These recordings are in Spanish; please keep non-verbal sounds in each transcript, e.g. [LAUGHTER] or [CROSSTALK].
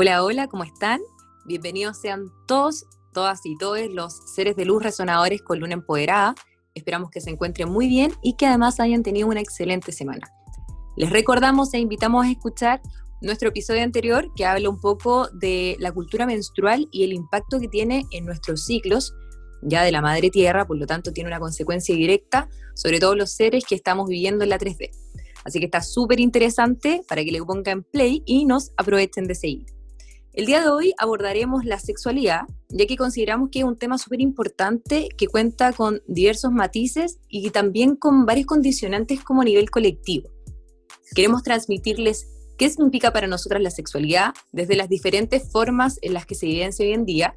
Hola, hola, ¿cómo están? Bienvenidos sean todos, todas y todos los seres de luz resonadores con Luna Empoderada. Esperamos que se encuentren muy bien y que además hayan tenido una excelente semana. Les recordamos e invitamos a escuchar nuestro episodio anterior que habla un poco de la cultura menstrual y el impacto que tiene en nuestros ciclos, ya de la madre tierra, por lo tanto tiene una consecuencia directa sobre todos los seres que estamos viviendo en la 3D. Así que está súper interesante para que le pongan play y nos aprovechen de seguir. El día de hoy abordaremos la sexualidad, ya que consideramos que es un tema súper importante que cuenta con diversos matices y también con varios condicionantes como a nivel colectivo. Queremos transmitirles qué significa para nosotras la sexualidad desde las diferentes formas en las que se evidencia hoy en día,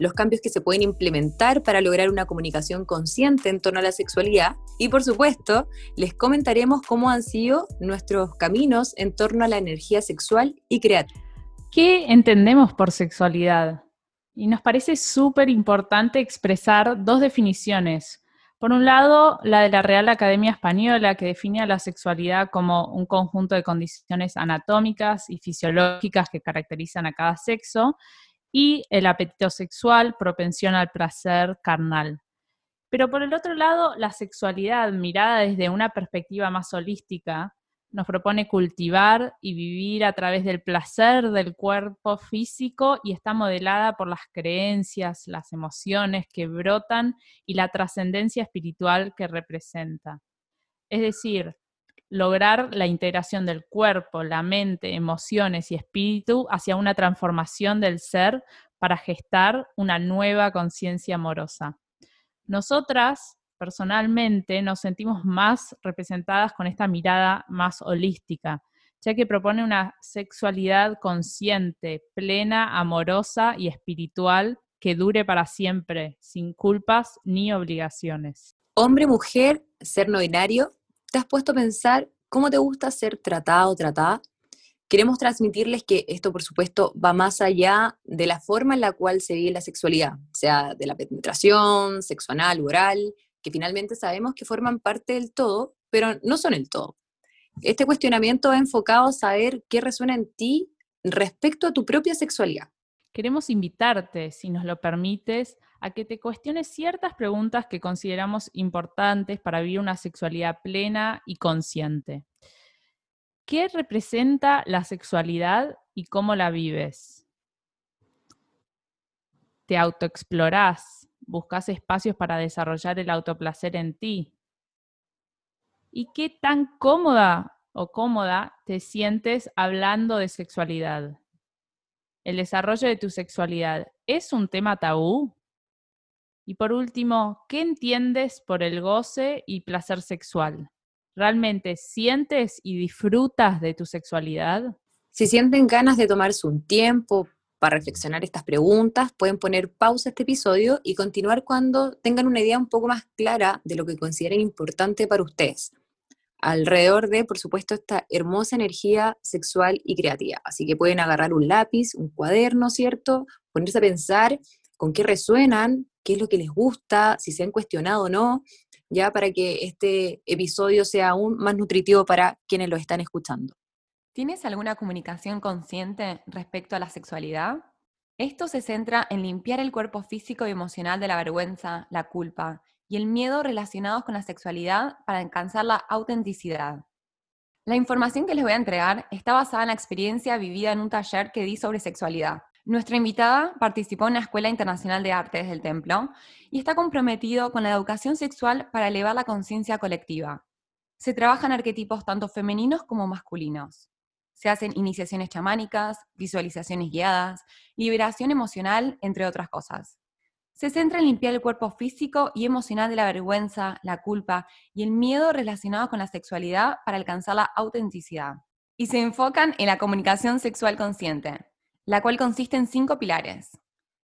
los cambios que se pueden implementar para lograr una comunicación consciente en torno a la sexualidad y por supuesto les comentaremos cómo han sido nuestros caminos en torno a la energía sexual y creativa. ¿Qué entendemos por sexualidad? Y nos parece súper importante expresar dos definiciones. Por un lado, la de la Real Academia Española, que define a la sexualidad como un conjunto de condiciones anatómicas y fisiológicas que caracterizan a cada sexo, y el apetito sexual, propensión al placer carnal. Pero por el otro lado, la sexualidad mirada desde una perspectiva más holística, nos propone cultivar y vivir a través del placer del cuerpo físico y está modelada por las creencias, las emociones que brotan y la trascendencia espiritual que representa. Es decir, lograr la integración del cuerpo, la mente, emociones y espíritu hacia una transformación del ser para gestar una nueva conciencia amorosa. Nosotras personalmente nos sentimos más representadas con esta mirada más holística, ya que propone una sexualidad consciente, plena, amorosa y espiritual que dure para siempre, sin culpas ni obligaciones. Hombre, mujer, ser no binario, ¿te has puesto a pensar cómo te gusta ser tratado o tratada? Queremos transmitirles que esto, por supuesto, va más allá de la forma en la cual se vive la sexualidad, sea de la penetración, sexo anal, oral, que finalmente sabemos que forman parte del todo, pero no son el todo. Este cuestionamiento va enfocado a saber qué resuena en ti respecto a tu propia sexualidad. Queremos invitarte, si nos lo permites, a que te cuestiones ciertas preguntas que consideramos importantes para vivir una sexualidad plena y consciente. ¿Qué representa la sexualidad y cómo la vives? ¿Te autoexplorás? Buscas espacios para desarrollar el autoplacer en ti. ¿Y qué tan cómoda o cómoda te sientes hablando de sexualidad? ¿El desarrollo de tu sexualidad es un tema tabú? Y por último, ¿qué entiendes por el goce y placer sexual? ¿Realmente sientes y disfrutas de tu sexualidad? Si sienten ganas de tomarse un tiempo para reflexionar estas preguntas, pueden poner pausa a este episodio y continuar cuando tengan una idea un poco más clara de lo que consideren importante para ustedes, alrededor de, por supuesto, esta hermosa energía sexual y creativa. Así que pueden agarrar un lápiz, un cuaderno, ¿cierto? Ponerse a pensar con qué resuenan, qué es lo que les gusta, si se han cuestionado o no, ya para que este episodio sea aún más nutritivo para quienes lo están escuchando. ¿Tienes alguna comunicación consciente respecto a la sexualidad? Esto se centra en limpiar el cuerpo físico y emocional de la vergüenza, la culpa y el miedo relacionados con la sexualidad para alcanzar la autenticidad. La información que les voy a entregar está basada en la experiencia vivida en un taller que di sobre sexualidad. Nuestra invitada participó en la Escuela Internacional de Artes del Templo y está comprometido con la educación sexual para elevar la conciencia colectiva. Se trabajan arquetipos tanto femeninos como masculinos. Se hacen iniciaciones chamánicas, visualizaciones guiadas, liberación emocional, entre otras cosas. Se centra en limpiar el cuerpo físico y emocional de la vergüenza, la culpa y el miedo relacionados con la sexualidad para alcanzar la autenticidad. Y se enfocan en la comunicación sexual consciente, la cual consiste en cinco pilares.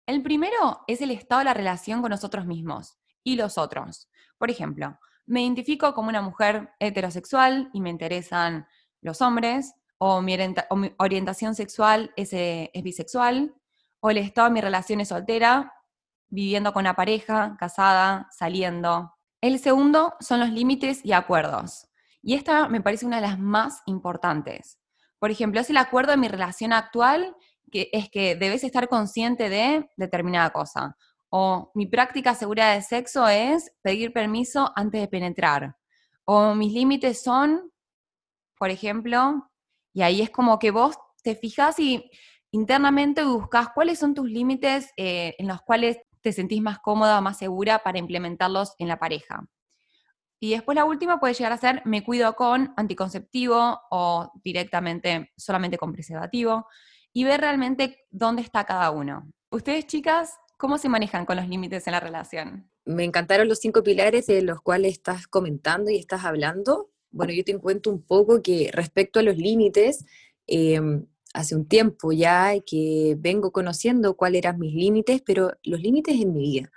El primero es el estado de la relación con nosotros mismos y los otros. Por ejemplo, me identifico como una mujer heterosexual y me interesan los hombres, o mi, orientación sexual eh, es, bisexual, o el estado de mi relación es soltera, viviendo con una pareja, casada, saliendo. El segundo son los límites y acuerdos. Y esta me parece una de las más importantes. Por ejemplo, es el acuerdo de mi relación actual que es que debes estar consciente de determinada cosa. O mi práctica segura de sexo es pedir permiso antes de penetrar. O mis límites son, por ejemplo, y ahí es como que vos te fijas y internamente buscas cuáles son tus límites eh, en los cuales te sentís más cómoda más segura para implementarlos en la pareja. Y después la última puede llegar a ser me cuido con anticonceptivo o directamente solamente con preservativo y ver realmente dónde está cada uno. Ustedes chicas, ¿cómo se manejan con los límites en la relación? Me encantaron los cinco pilares de los cuales estás comentando y estás hablando. Bueno, yo te encuentro un poco que respecto a los límites, em, hace un tiempo ya que vengo conociendo cuáles eran mis límites, pero los límites en mi vida.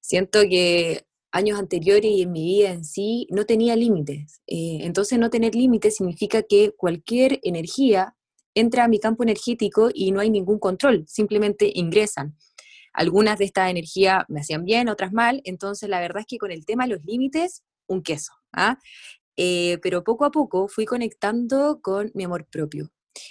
Siento que años anteriores y en mi vida en sí no tenía límites. Eh, entonces no tener límites significa que cualquier energía entra a mi campo energético y no hay ningún control, simplemente ingresan. Algunas de estas energías me hacían bien, otras mal, entonces la verdad es que con el tema de los límites, un queso. ¿ah? Eh, pero poco a poco fui conectando con mi amor propio.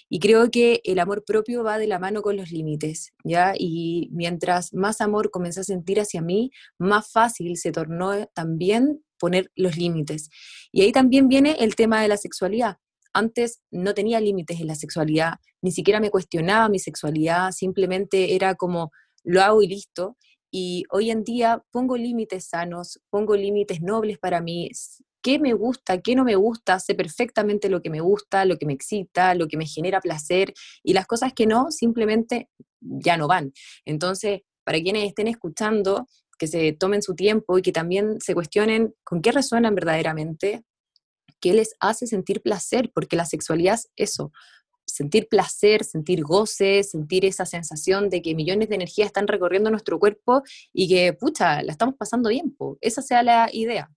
Y creo que el amor propio va de la mano con los límites, ¿ya? Y mientras más amor comencé a sentir hacia mí, más fácil se tornó también poner los límites. Y ahí también viene el tema de la sexualidad. Antes no tenía límites en la sexualidad, ni siquiera me cuestionaba mi sexualidad, simplemente era como lo hago y listo. Y hoy en día pongo límites sanos, pongo límites nobles para mí, qué me gusta, qué no me gusta, sé perfectamente lo que me gusta, lo que me excita, lo que me genera placer y las cosas que no, simplemente ya no van. Entonces, para quienes estén escuchando, que se tomen su tiempo y que también se cuestionen con qué resuenan verdaderamente, qué les hace sentir placer, porque la sexualidad es eso, sentir placer, sentir goce, sentir esa sensación de que millones de energía están recorriendo nuestro cuerpo y que, pucha, la estamos pasando bien. Esa sea la idea.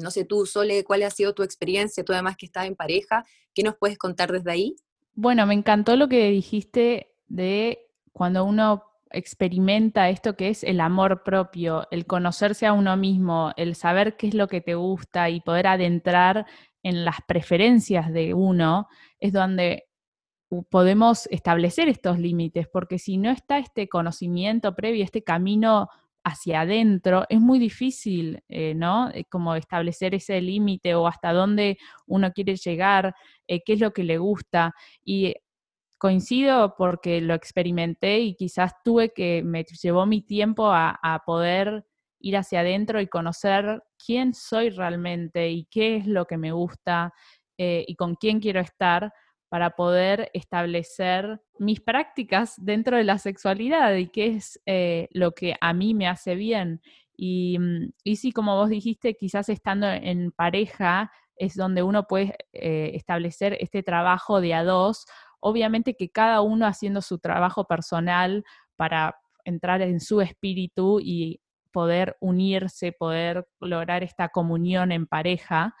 No sé tú, Sole, cuál ha sido tu experiencia, tú además que estás en pareja, ¿qué nos puedes contar desde ahí? Bueno, me encantó lo que dijiste de cuando uno experimenta esto que es el amor propio, el conocerse a uno mismo, el saber qué es lo que te gusta y poder adentrar en las preferencias de uno, es donde podemos establecer estos límites, porque si no está este conocimiento previo, este camino hacia adentro, es muy difícil, eh, ¿no? Eh, como establecer ese límite o hasta dónde uno quiere llegar, eh, qué es lo que le gusta. Y coincido porque lo experimenté y quizás tuve que, me llevó mi tiempo a, a poder ir hacia adentro y conocer quién soy realmente y qué es lo que me gusta y con quién quiero estar para poder establecer mis prácticas dentro de la sexualidad y qué es eh, lo que a mí me hace bien. Y, mm, y, sí, como vos dijiste, quizás estando en pareja es donde uno puede eh, establecer este trabajo de a dos, obviamente que cada uno haciendo su trabajo personal para entrar en su espíritu y poder unirse, poder lograr esta comunión en pareja,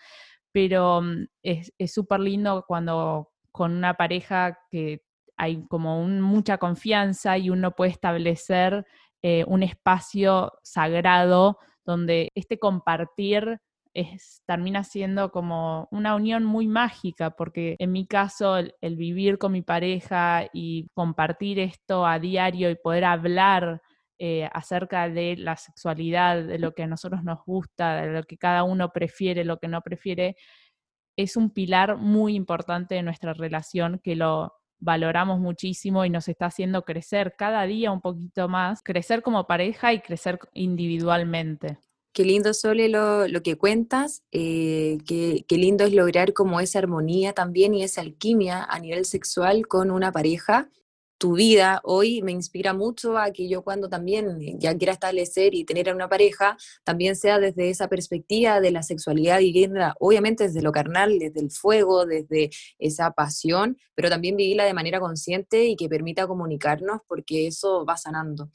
pero mm, es súper lindo cuando con una pareja que hay como mucha confianza y uno puede establecer eh, un espacio sagrado donde este compartir es, termina siendo como una unión muy mágica, porque en mi caso el, vivir con mi pareja y compartir esto a diario y poder hablar eh, acerca de la sexualidad, de lo que a nosotros nos gusta, de lo que cada uno prefiere, lo que no prefiere, es un pilar muy importante de nuestra relación que lo valoramos muchísimo y nos está haciendo crecer cada día un poquito más, crecer como pareja y crecer individualmente. Qué lindo, Sole, lo, lo que cuentas, eh, qué, qué, lindo es lograr como esa armonía también y esa alquimia a nivel sexual con una pareja tu vida hoy me inspira mucho a que yo cuando también ya quiera establecer y tener una pareja, también sea desde esa perspectiva de la sexualidad viviendo obviamente desde lo carnal, desde el fuego, desde esa pasión, pero también vivirla de manera consciente y que permita comunicarnos porque eso va sanando.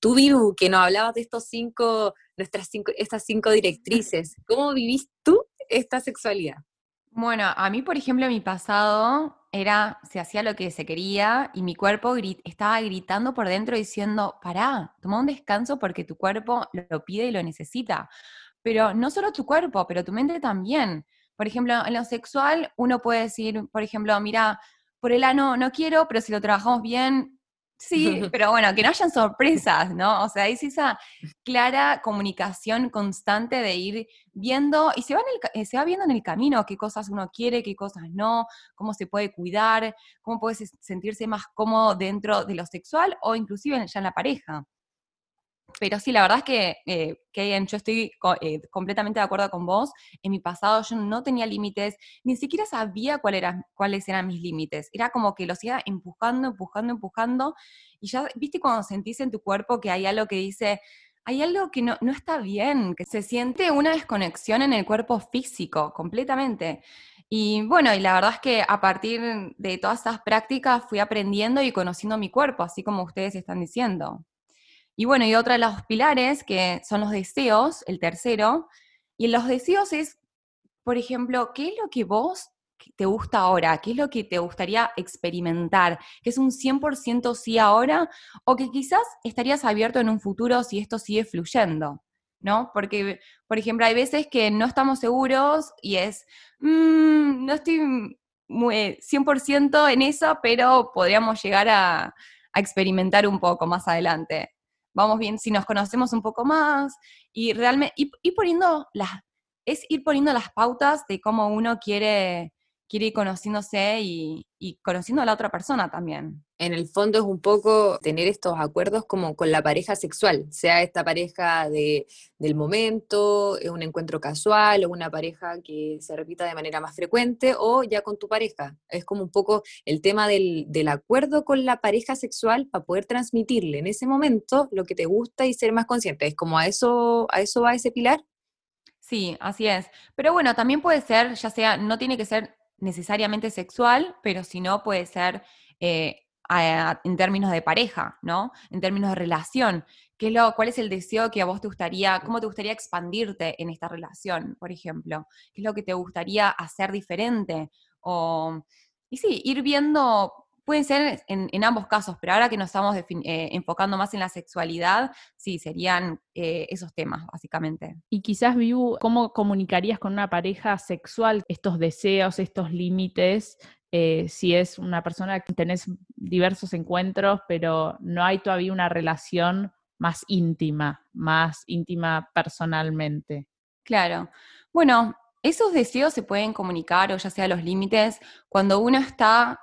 Tú, Vivu, que nos hablabas de estos cinco, nuestras cinco, estas cinco directrices, ¿cómo vivís tú esta sexualidad? Bueno, a mí, por ejemplo, mi pasado era, se hacía lo que se quería y mi cuerpo estaba gritando por dentro diciendo, pará, toma un descanso porque tu cuerpo lo pide y lo necesita. Pero no solo tu cuerpo, pero tu mente también. Por ejemplo, en lo sexual uno puede decir, por ejemplo, mira, por el ano no quiero, pero si lo trabajamos bien, sí, [LAUGHS] pero bueno, que no hayan sorpresas, ¿no? O sea, es esa clara comunicación constante de ir viendo, y se va, eh, se va viendo en el camino qué cosas uno quiere, qué cosas no, cómo se puede cuidar, cómo puede sentirse más cómodo dentro de lo sexual o inclusive ya en la pareja. Pero sí, la verdad es que, eh, yo estoy eh, completamente de acuerdo con vos. En mi pasado yo no tenía límites, ni siquiera sabía cuáles eran mis límites. Era como que los iba empujando, empujando, empujando. Y ya, viste, cuando sentís en tu cuerpo que hay algo que dice, hay algo que no, no está bien, que se siente una desconexión en el cuerpo físico, completamente. Y bueno, y la verdad es que a partir de todas esas prácticas fui aprendiendo y conociendo mi cuerpo, así como ustedes están diciendo. Y bueno, y otra de los pilares que son los deseos, el tercero. Y los deseos es, por ejemplo, ¿qué es lo que vos te gusta ahora? ¿Qué es lo que te gustaría experimentar? ¿Que es un 100% sí ahora? ¿O que quizás estarías abierto en un futuro si esto sigue fluyendo? ¿No? Porque, por ejemplo, hay veces que no estamos seguros y es, mm, no estoy muy 100% en eso, pero podríamos llegar a experimentar un poco más adelante vamos bien si nos conocemos un poco más y realmente, y, poniendo las, es ir poniendo las pautas de cómo uno quiere, quiere ir conociéndose y, y, conociendo a la otra persona también. En el fondo es un poco tener estos acuerdos como con la pareja sexual, sea esta pareja de, del momento, un encuentro casual o una pareja que se repita de manera más frecuente o ya con tu pareja. Es como un poco el tema del, del acuerdo con la pareja sexual para poder transmitirle en ese momento lo que te gusta y ser más consciente. Es como a eso, a eso va ese pilar. Sí, así es. Pero bueno, también puede ser, ya sea, no tiene que ser necesariamente sexual, pero si no puede ser eh, en términos de pareja, ¿no? En términos de relación. ¿Qué es lo, ¿Cuál es el deseo que a vos te gustaría, cómo te gustaría expandirte en esta relación, por ejemplo? ¿Qué es lo que te gustaría hacer diferente? O, y sí, ir viendo Pueden ser en, ambos casos, pero ahora que nos estamos eh, enfocando más en la sexualidad, sí, serían eh, esos temas, básicamente. Y quizás, Viu, ¿cómo comunicarías con una pareja sexual estos deseos, estos límites? Eh, si es una persona que tenés diversos encuentros, pero no hay todavía una relación más íntima, más íntima personalmente. Claro. Bueno, esos deseos se pueden comunicar, o ya sea los límites, cuando uno está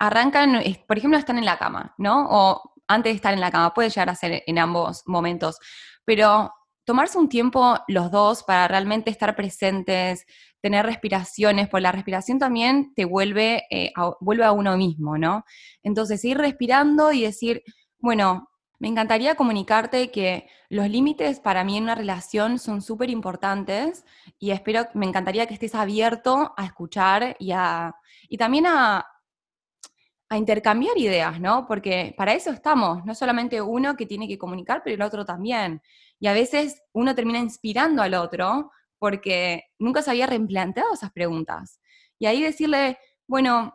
arrancan, por ejemplo, están en la cama, ¿no? O antes de estar en la cama, puede llegar a ser en ambos momentos, pero tomarse un tiempo los dos para realmente estar presentes, tener respiraciones, porque la respiración también te vuelve, eh, a, vuelve a uno mismo, ¿no? Entonces, ir respirando y decir, bueno, me encantaría comunicarte que los límites para mí en una relación son súper importantes y espero, me encantaría que estés abierto a escuchar y, a, y también a, a intercambiar ideas, ¿no? Porque para eso estamos, no solamente uno que tiene que comunicar, pero el otro también. Y a veces uno termina inspirando al otro porque nunca se había replanteado esas preguntas. Y ahí decirle, bueno,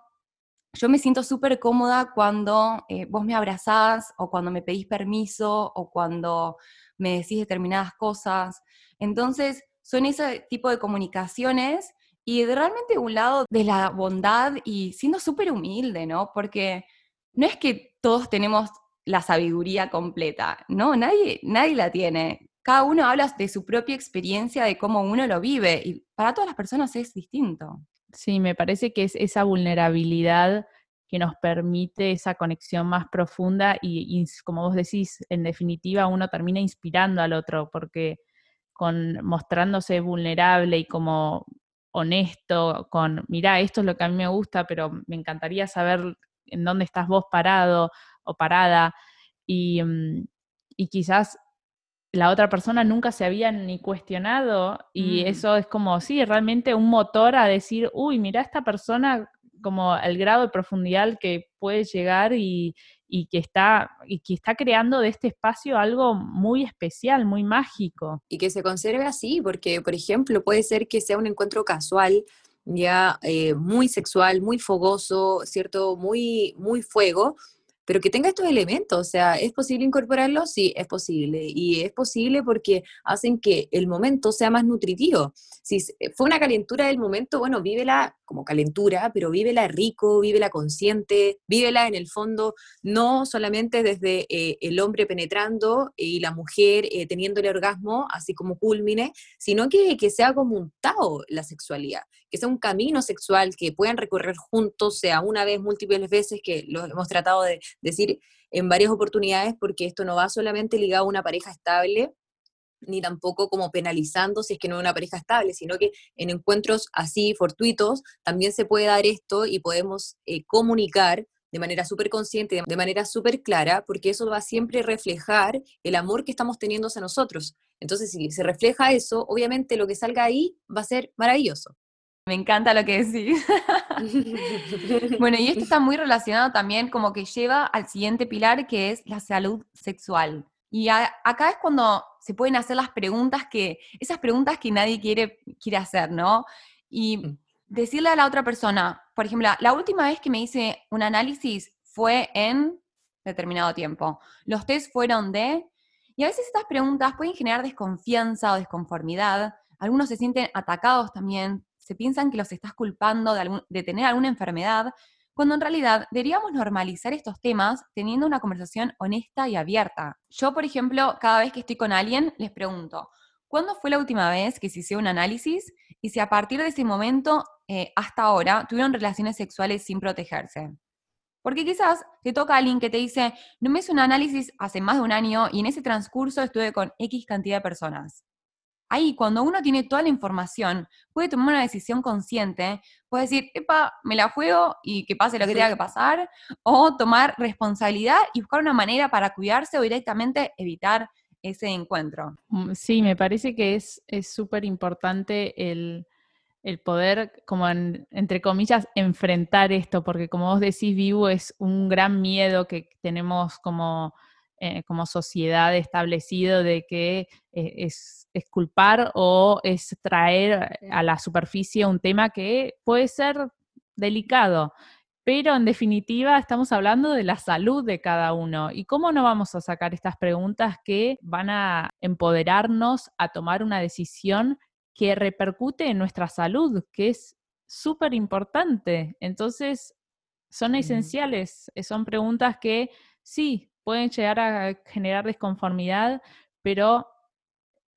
yo me siento súper cómoda cuando eh, vos me abrazás o cuando me pedís permiso o cuando me decís determinadas cosas. Entonces, son ese tipo de comunicaciones y realmente un lado de la bondad y siendo súper humilde, ¿no? Porque no es que todos tenemos la sabiduría completa, ¿no? Nadie, nadie la tiene. Cada uno habla de su propia experiencia, de cómo uno lo vive, y para todas las personas es distinto. Sí, me parece que es esa vulnerabilidad que nos permite esa conexión más profunda y, como vos decís, en definitiva uno termina inspirando al otro porque con mostrándose vulnerable y como honesto con, mira, esto es lo que a mí me gusta, pero me encantaría saber en dónde estás vos parado o parada. Y, mm, y quizás la otra persona nunca se había ni cuestionado y mm. eso es como, sí, realmente un motor a decir, uy, mira esta persona como el grado de profundidad que puede llegar y, y que está, y que está creando de este espacio algo muy especial, muy mágico. Y que se conserve así, porque, por ejemplo, puede ser que sea un encuentro casual, ya eh, muy sexual, muy fogoso, ¿cierto? Muy, muy fuego, pero que tenga estos elementos, o sea, ¿es posible incorporarlos? Sí, es posible, y es posible porque hacen que el momento sea más nutritivo. Si fue una calentura del momento, bueno, vívela como calentura, pero vívela rico, vívela consciente, vívela en el fondo, no solamente desde eh, el hombre penetrando y la mujer eh, teniendo el orgasmo, así como culmine, sino que, que sea como un Tao la sexualidad, que sea un camino sexual que puedan recorrer juntos, sea una vez, múltiples veces, que lo hemos tratado de decir en varias oportunidades, porque esto no va solamente ligado a una pareja estable, ni tampoco como penalizando si es que no es una pareja estable, sino que en encuentros así fortuitos también se puede dar esto y podemos eh, comunicar de manera súper consciente, de manera súper clara, porque eso va siempre a reflejar el amor que estamos teniendo hacia nosotros. Entonces, si se refleja eso, obviamente lo que salga ahí va a ser maravilloso. Me encanta lo que decís. [LAUGHS] bueno, y esto está muy relacionado también como que lleva al siguiente pilar que es la salud sexual. Y acá es cuando se pueden hacer las preguntas que, esas preguntas que nadie quiere, quiere hacer, ¿no? Y mm. decirle a la otra persona, por ejemplo, la última vez que me hice un análisis fue en determinado tiempo. Los test fueron de... Y a veces estas preguntas pueden generar desconfianza o desconformidad. Algunos se sienten atacados también, se piensan que los estás culpando de, tener alguna enfermedad cuando en realidad deberíamos normalizar estos temas teniendo una conversación honesta y abierta. Yo, por ejemplo, cada vez que estoy con alguien, les pregunto, ¿cuándo fue la última vez que se hizo un análisis? Y si a partir de ese momento eh, hasta ahora tuvieron relaciones sexuales sin protegerse. Porque quizás te toca a alguien que te dice, no me hice un análisis hace más de un año y en ese transcurso estuve con X cantidad de personas ahí cuando uno tiene toda la información, puede tomar una decisión consciente, puede decir, epa, me la juego y que pase lo que tenga que pasar, o tomar responsabilidad y buscar una manera para cuidarse o directamente evitar ese encuentro. Mm, sí, me parece que es súper importante el, poder, como entre comillas, enfrentar esto, porque como vos decís, Vivo es un gran miedo que tenemos como eh, como sociedad establecido de que eh, es, es, culpar o es traer a la superficie un tema que puede ser delicado. Pero en definitiva estamos hablando de la salud de cada uno y cómo no vamos a sacar estas preguntas que van a empoderarnos a tomar una decisión que repercute en nuestra salud, que es súper importante. Entonces, son esenciales, son preguntas que sí, pueden llegar a generar desconformidad, pero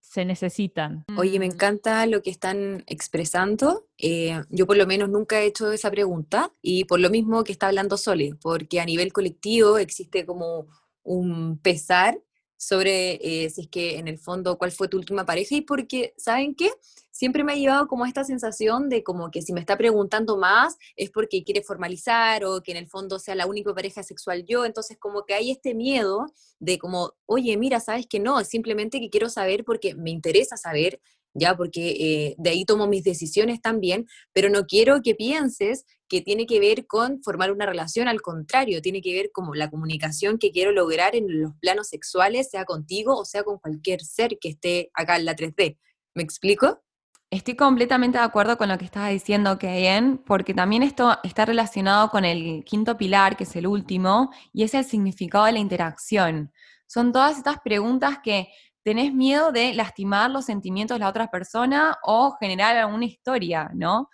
se necesitan. Oye, me encanta lo que están expresando. Eh, yo por lo menos nunca he hecho esa pregunta y por lo mismo que está hablando Sole, porque a nivel colectivo existe como un pesar sobre eh, si es que en el fondo cuál fue tu última pareja y porque, ¿saben qué? Siempre me ha llevado como esta sensación de como que si me está preguntando más es porque quiere formalizar o que en el fondo sea la única pareja sexual yo, entonces como que hay este miedo de como, oye, mira, sabes que no, es simplemente que quiero saber porque me interesa saber ya, porque eh, de ahí tomo mis decisiones también, pero no quiero que pienses que tiene que ver con formar una relación, al contrario, tiene que ver como la comunicación que quiero lograr en los planos sexuales, sea contigo o sea con cualquier ser que esté acá en la 3D. ¿Me explico? Estoy completamente de acuerdo con lo que estaba diciendo, Keyen, porque también esto está relacionado con el quinto pilar, que es el último, y es el significado de la interacción. Son todas estas preguntas que tenés miedo de lastimar los sentimientos de la otra persona o generar alguna historia, ¿no?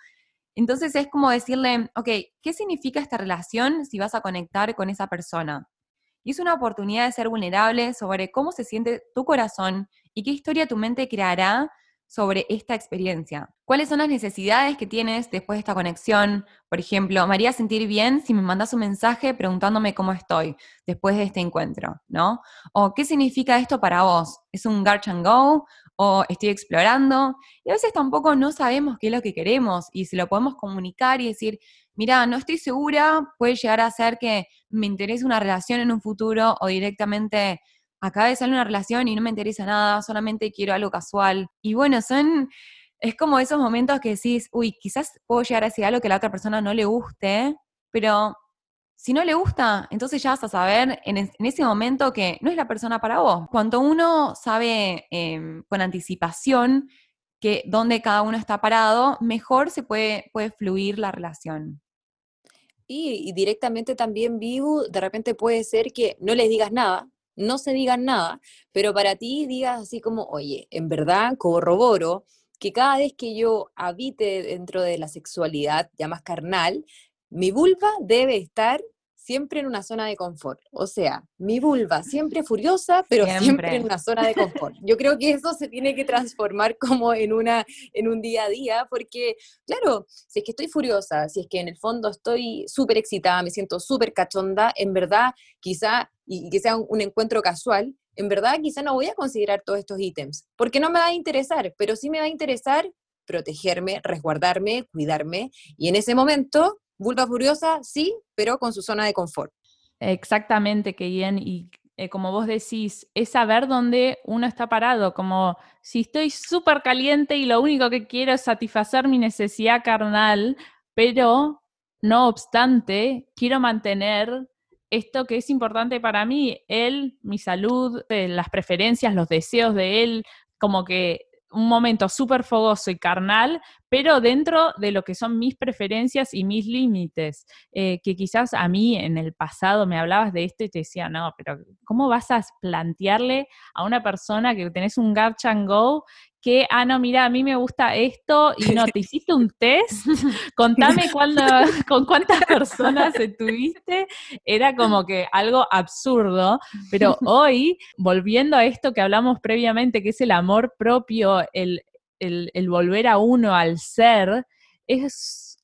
Entonces es como decirle, ok, ¿qué significa esta relación si vas a conectar con esa persona? Y es una oportunidad de ser vulnerable sobre cómo se siente tu corazón y qué historia tu mente creará sobre esta experiencia. ¿Cuáles son las necesidades que tienes después de esta conexión? Por ejemplo, me haría sentir bien si me mandas un mensaje preguntándome cómo estoy después de este encuentro, ¿no? O qué significa esto para vos? ¿Es un garch and go? ¿O estoy explorando? Y a veces tampoco no sabemos qué es lo que queremos y si lo podemos comunicar y decir, mira, no estoy segura, puede llegar a ser que me interese una relación en un futuro o directamente acaba de salir una relación y no me interesa nada, solamente quiero algo casual. Y bueno, son, es como esos momentos que decís, uy, quizás puedo llegar a decir algo que a la otra persona no le guste, pero si no le gusta, entonces ya vas a saber en, ese momento que no es la persona para vos. Cuando uno sabe em, con anticipación que dónde cada uno está parado, mejor se puede, puede fluir la relación. Y directamente también vivo, de repente puede ser que no les digas nada, no se digan nada, pero para ti digas así como, oye, en verdad corroboro que cada vez que yo habite dentro de la sexualidad ya más carnal, mi vulva debe estar siempre en una zona de confort. O sea, mi vulva siempre furiosa, pero siempre. en una zona de confort. Yo creo que eso se tiene que transformar como en, una, en un día a día, porque, claro, si es que estoy furiosa, si es que en el fondo estoy súper excitada, me siento súper cachonda, en verdad, quizá, y, que sea un, encuentro casual, en verdad quizá no voy a considerar todos estos ítems, porque no me va a interesar, pero sí me va a interesar protegerme, resguardarme, cuidarme, y en ese momento Vulva furiosa, sí, pero con su zona de confort. Exactamente, Keyen. Y eh, como vos decís, es saber dónde uno está parado. Como si estoy súper caliente y lo único que quiero es satisfacer mi necesidad carnal, pero no obstante, quiero mantener esto que es importante para mí, él, mi salud, eh, las preferencias, los deseos de él, como que un momento súper fogoso y carnal, pero dentro de lo que son mis preferencias y mis límites, eh, que quizás a mí en el pasado me hablabas de esto y te decía, no, pero ¿cómo vas a plantearle a una persona que tenés un and Go que, ah, no, mira, a mí me gusta esto y no, te hiciste un test, [LAUGHS] contame [LAUGHS] cuándo, [LAUGHS] con cuántas personas estuviste, era como que algo absurdo, pero hoy, volviendo a esto que hablamos previamente, que es el amor propio, el, el volver a uno, al ser, es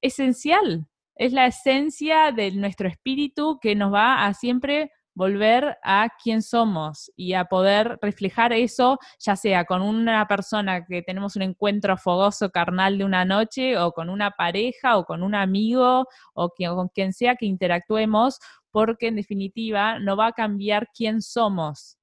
esencial, es la esencia de nuestro espíritu que nos va a siempre volver a quién somos y a poder reflejar eso, ya sea con una persona que tenemos un encuentro fogoso carnal de una noche, o con una pareja, o con un amigo, o con quien sea que interactuemos, porque en definitiva no va a cambiar quién somos.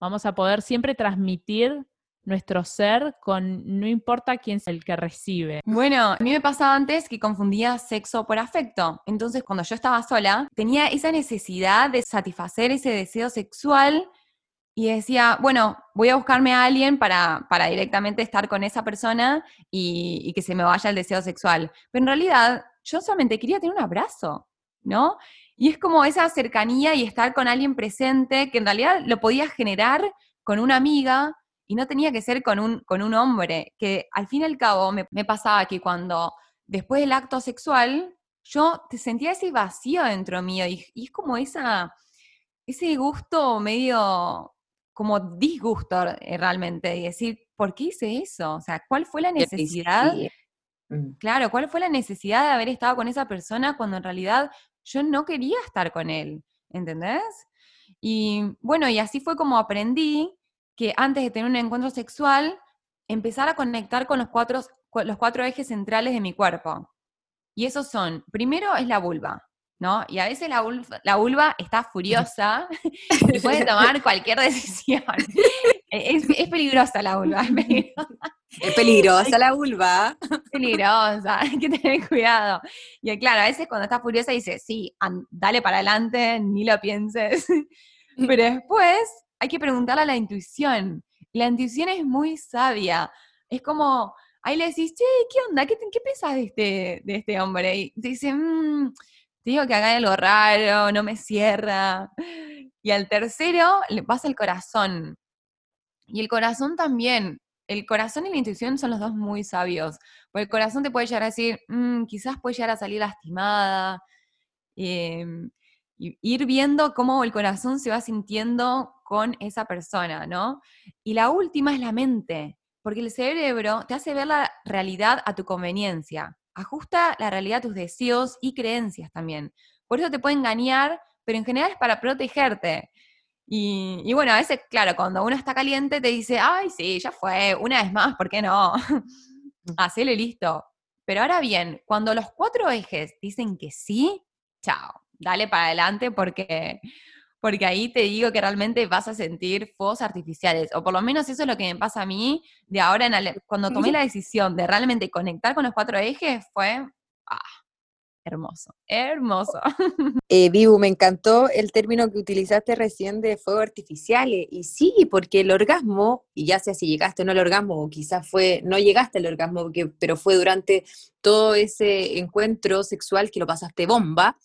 Vamos a poder siempre transmitir nuestro ser con no importa quién es el que recibe. Bueno, a mí me pasaba antes que confundía sexo por afecto. Entonces, cuando yo estaba sola, tenía esa necesidad de satisfacer ese deseo sexual y decía, bueno, voy a buscarme a alguien para, para directamente estar con esa persona y, y que se me vaya el deseo sexual. Pero en realidad, yo solamente quería tener un abrazo, ¿no? Y es como esa cercanía y estar con alguien presente que en realidad lo podía generar con una amiga y no tenía que ser con un, con un hombre, que al fin y al cabo me, pasaba que cuando después del acto sexual, yo te sentía ese vacío dentro mío y, es como esa, ese gusto medio como disgusto eh, realmente, y decir, ¿por qué hice eso? O sea, ¿cuál fue la necesidad? Mm. Claro, ¿cuál fue la necesidad de haber estado con esa persona cuando en realidad yo no quería estar con él? ¿Entendés? Y bueno, y así fue como aprendí que antes de tener un encuentro sexual, empezar a conectar con los cuatro, los cuatro ejes centrales de mi cuerpo. Y esos son, primero es la vulva, ¿no? Y a veces la vulva, la vulva está furiosa y puede tomar cualquier decisión. [LAUGHS] Es, peligrosa la vulva, es peligrosa. la vulva. Es peligrosa, hay que tener cuidado. Y claro, a veces cuando está furiosa dice, sí, dale para adelante, ni lo pienses. Pero después hay que preguntarle a la intuición. La intuición es muy sabia. Es como, ahí le decís, che, ¿qué onda? ¿Qué, qué pensás de este, de este hombre? Y te dice, mmm, te digo que haga algo raro, no me cierra. Y al tercero le pasa el corazón. Y el corazón también. El corazón y la intuición son los dos muy sabios. Porque el corazón te puede llegar a decir, mmm, quizás puede llegar a salir lastimada. Ir viendo cómo el corazón se va sintiendo con esa persona, ¿no? Y la última es la mente, porque el cerebro te hace ver la realidad a tu conveniencia, ajusta la realidad a tus deseos y creencias también. Por eso te puede engañar, pero en general es para protegerte. Y, bueno, a veces, claro, cuando uno está caliente te dice, ay, sí, ya fue, una vez más, ¿por qué no? [LAUGHS] Hacele listo. Pero ahora bien, cuando los cuatro ejes dicen que sí, chao, dale para adelante porque porque ahí te digo que realmente vas a sentir fuegos artificiales, o por lo menos eso es lo que me pasa a mí de ahora en cuando tomé la [LAUGHS] decisión de realmente conectar con los cuatro ejes, fue ah, hermoso, hermoso. [LAUGHS] Eh, Vivu, me encantó el término que utilizaste recién de fuego artificiales. Y sí, porque el orgasmo, y ya sea si llegaste o no al orgasmo, o quizás fue, no llegaste al orgasmo, pero fue durante todo ese encuentro sexual que lo pasaste bomba,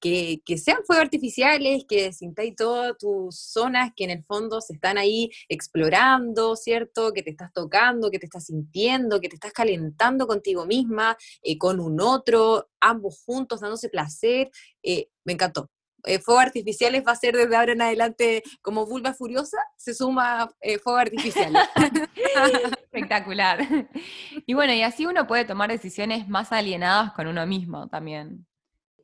que, sean fuegos artificiales, que sintáis todas tus zonas que en el fondo se están ahí explorando, ¿cierto? Que te estás tocando, que te estás sintiendo, que te estás calentando contigo misma, eh, con un otro, ambos juntos dándose placer. Eh, me encantó. Eh, fuegos artificiales va a ser desde ahora en adelante como vulva furiosa, se suma eh, fuego artificial. [LAUGHS] [LAUGHS] Espectacular. Y bueno, y así uno puede tomar decisiones más alienadas con uno mismo también.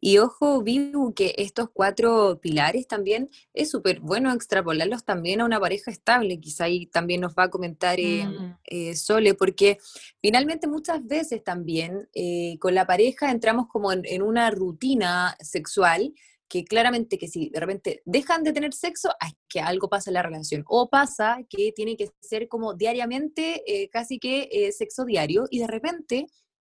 Y ojo, Vivu, que estos cuatro pilares también es súper bueno extrapolarlos también a una pareja estable, quizá ahí también nos va a comentar eh, mm. eh, Sole, porque finalmente muchas veces también eh, con la pareja entramos como en, una rutina sexual que claramente que si de repente dejan de tener sexo, es que algo pasa en la relación. O pasa que tiene que ser como diariamente, casi que sexo diario, y de repente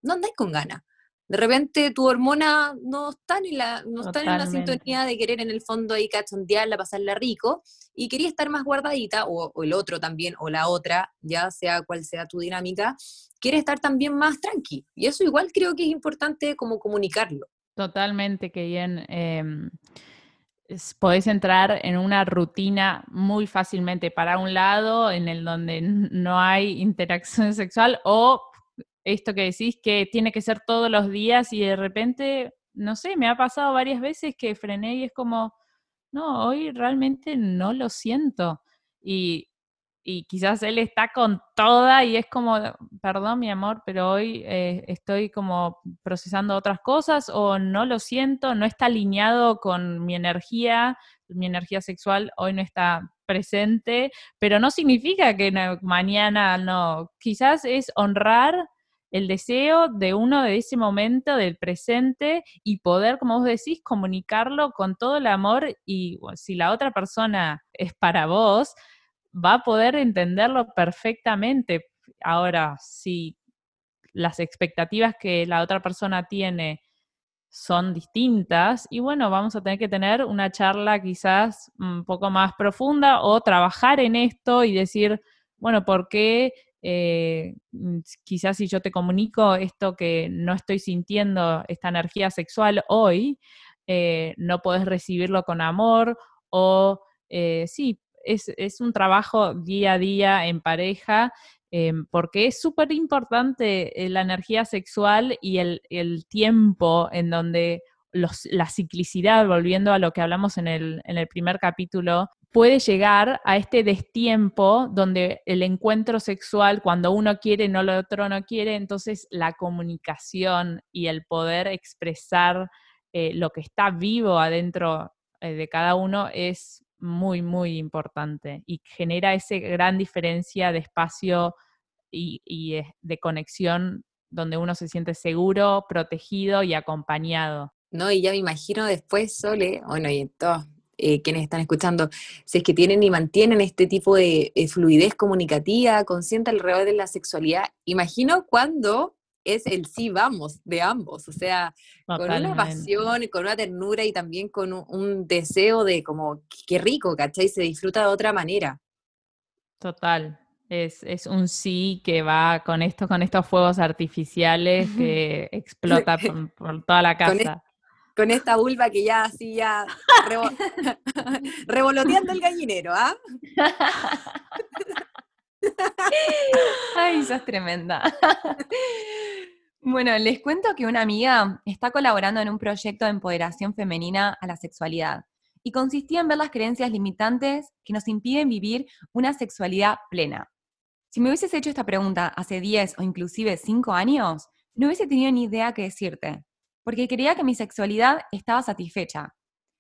no andáis con ganas de repente tu hormona no está en la, no está en la sintonía de querer en el fondo ahí cachondearla, pasarla rico, y quería estar más guardadita, o, el otro también, o la otra, ya sea cual sea tu dinámica, quiere estar también más tranqui. Y eso igual creo que es importante como comunicarlo. Totalmente, que bien. Em, podés entrar en una rutina muy fácilmente para un lado en el donde no hay interacción sexual o esto que decís que tiene que ser todos los días y de repente, no sé, me ha pasado varias veces que frené y es como, no, hoy realmente no lo siento. Y, y quizás él está con toda y es como, perdón mi amor, pero hoy eh, estoy como procesando otras cosas o no lo siento, no está alineado con mi energía, mi energía sexual hoy no está presente, pero no significa que mañana no, quizás es honrar el deseo de uno de ese momento, del presente, y poder, como vos decís, comunicarlo con todo el amor y si la otra persona es para vos, va a poder entenderlo perfectamente. Ahora, si las expectativas que la otra persona tiene son distintas y bueno, vamos a tener que tener una charla quizás un poco más profunda o trabajar en esto y decir, bueno, ¿por qué eh, mm, quizás si yo te comunico esto que no estoy sintiendo, esta energía sexual hoy, eh, no podés recibirlo con amor o eh, sí, es, un trabajo día a día en pareja. porque es súper importante la energía sexual y el, tiempo en donde la ciclicidad, volviendo a lo que hablamos en el, en el primer capítulo, puede llegar a este destiempo donde el encuentro sexual, cuando uno quiere, no lo otro no quiere, entonces la comunicación y el poder expresar eh, lo que está vivo adentro eh, de cada uno es muy, muy importante y genera esa gran diferencia de espacio y, y de conexión donde uno se siente seguro, protegido y acompañado. No, y ya me imagino después, Sole, bueno, y en eh, quienes están escuchando, si es que tienen y mantienen este tipo de eh, fluidez comunicativa, consciente alrededor de la sexualidad, imagino cuando es el sí vamos de ambos, o sea, con una pasión, con una ternura y también con un, deseo de como, qué rico, ¿cachai? Se disfruta de otra manera. Total, es, un sí que va con esto, con estos fuegos artificiales que explota [LAUGHS] por, toda la casa con esta vulva que ya así ya [LAUGHS] revoloteando el gallinero, ¿ah? [LAUGHS] Ay, sos tremenda. [LAUGHS] Bueno, les cuento que una amiga está colaborando en un proyecto de empoderación femenina a la sexualidad y consistía en ver las creencias limitantes que nos impiden vivir una sexualidad plena. Si me hubieses hecho esta pregunta hace 10 o inclusive 5 años, no hubiese tenido ni idea qué decirte porque creía que mi sexualidad estaba satisfecha.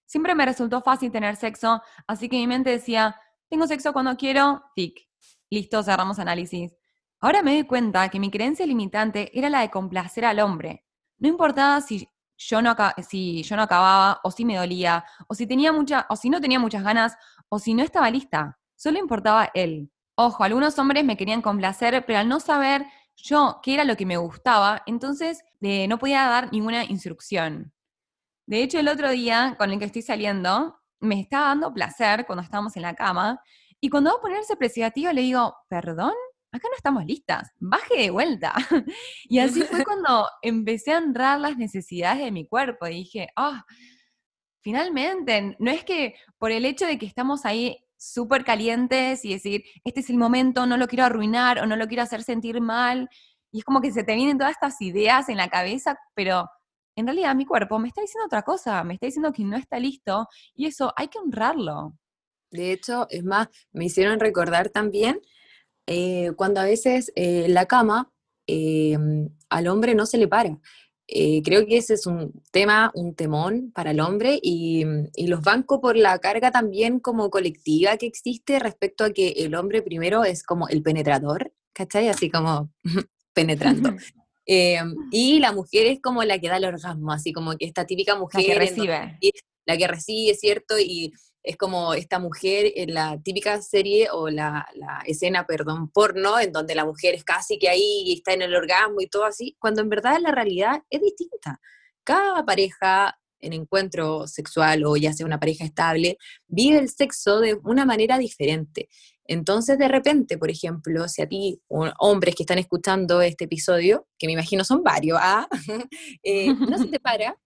Siempre me resultó fácil tener sexo, así que mi mente decía, tengo sexo cuando quiero, tic. Listo, cerramos análisis. Ahora me doy cuenta que mi creencia limitante era la de complacer al hombre. No importaba si yo no, si yo no acababa, o si me dolía, o si, tenía mucha, o si no tenía muchas ganas, o si no estaba lista. Solo importaba él. Ojo, algunos hombres me querían complacer, pero al no saber yo qué era lo que me gustaba, entonces eh, no podía dar ninguna instrucción. De hecho, el otro día con el que estoy saliendo, me estaba dando placer cuando estábamos en la cama, y cuando va a ponerse preservativo le digo, perdón, acá no estamos listas, baje de vuelta. [LAUGHS] y así fue cuando [LAUGHS] empecé a honrar las necesidades de mi cuerpo y dije, ah, finalmente, no es que por el hecho de que estamos ahí súper calientes y decir, este es el momento, no lo quiero arruinar o no lo quiero hacer sentir mal, y es como que se te vienen todas estas ideas en la cabeza, pero en realidad mi cuerpo me está diciendo otra cosa, me está diciendo que no está listo, y eso hay que honrarlo. De hecho, es más, me hicieron recordar también eh, cuando a veces eh, la cama eh, al hombre no se le para. Creo que ese es un tema, un temón para el hombre y, y, los banco por la carga también como colectiva que existe respecto a que el hombre primero es como el penetrador, ¿cachai? Así como [LAUGHS] penetrando. y la mujer es como la que da el orgasmo, así como que esta típica mujer... La que recibe. La que recibe, ¿cierto? Y es como esta mujer en la típica serie o la, escena, perdón, porno, en donde la mujer es casi que ahí y está en el orgasmo y todo así, cuando en verdad la realidad es distinta. Cada pareja en encuentro sexual o ya sea una pareja estable, vive el sexo de una manera diferente. Entonces, de repente, por ejemplo, si a ti, hombres que están escuchando este episodio, que me imagino son varios, ¿ah? [LAUGHS] eh, no se te para,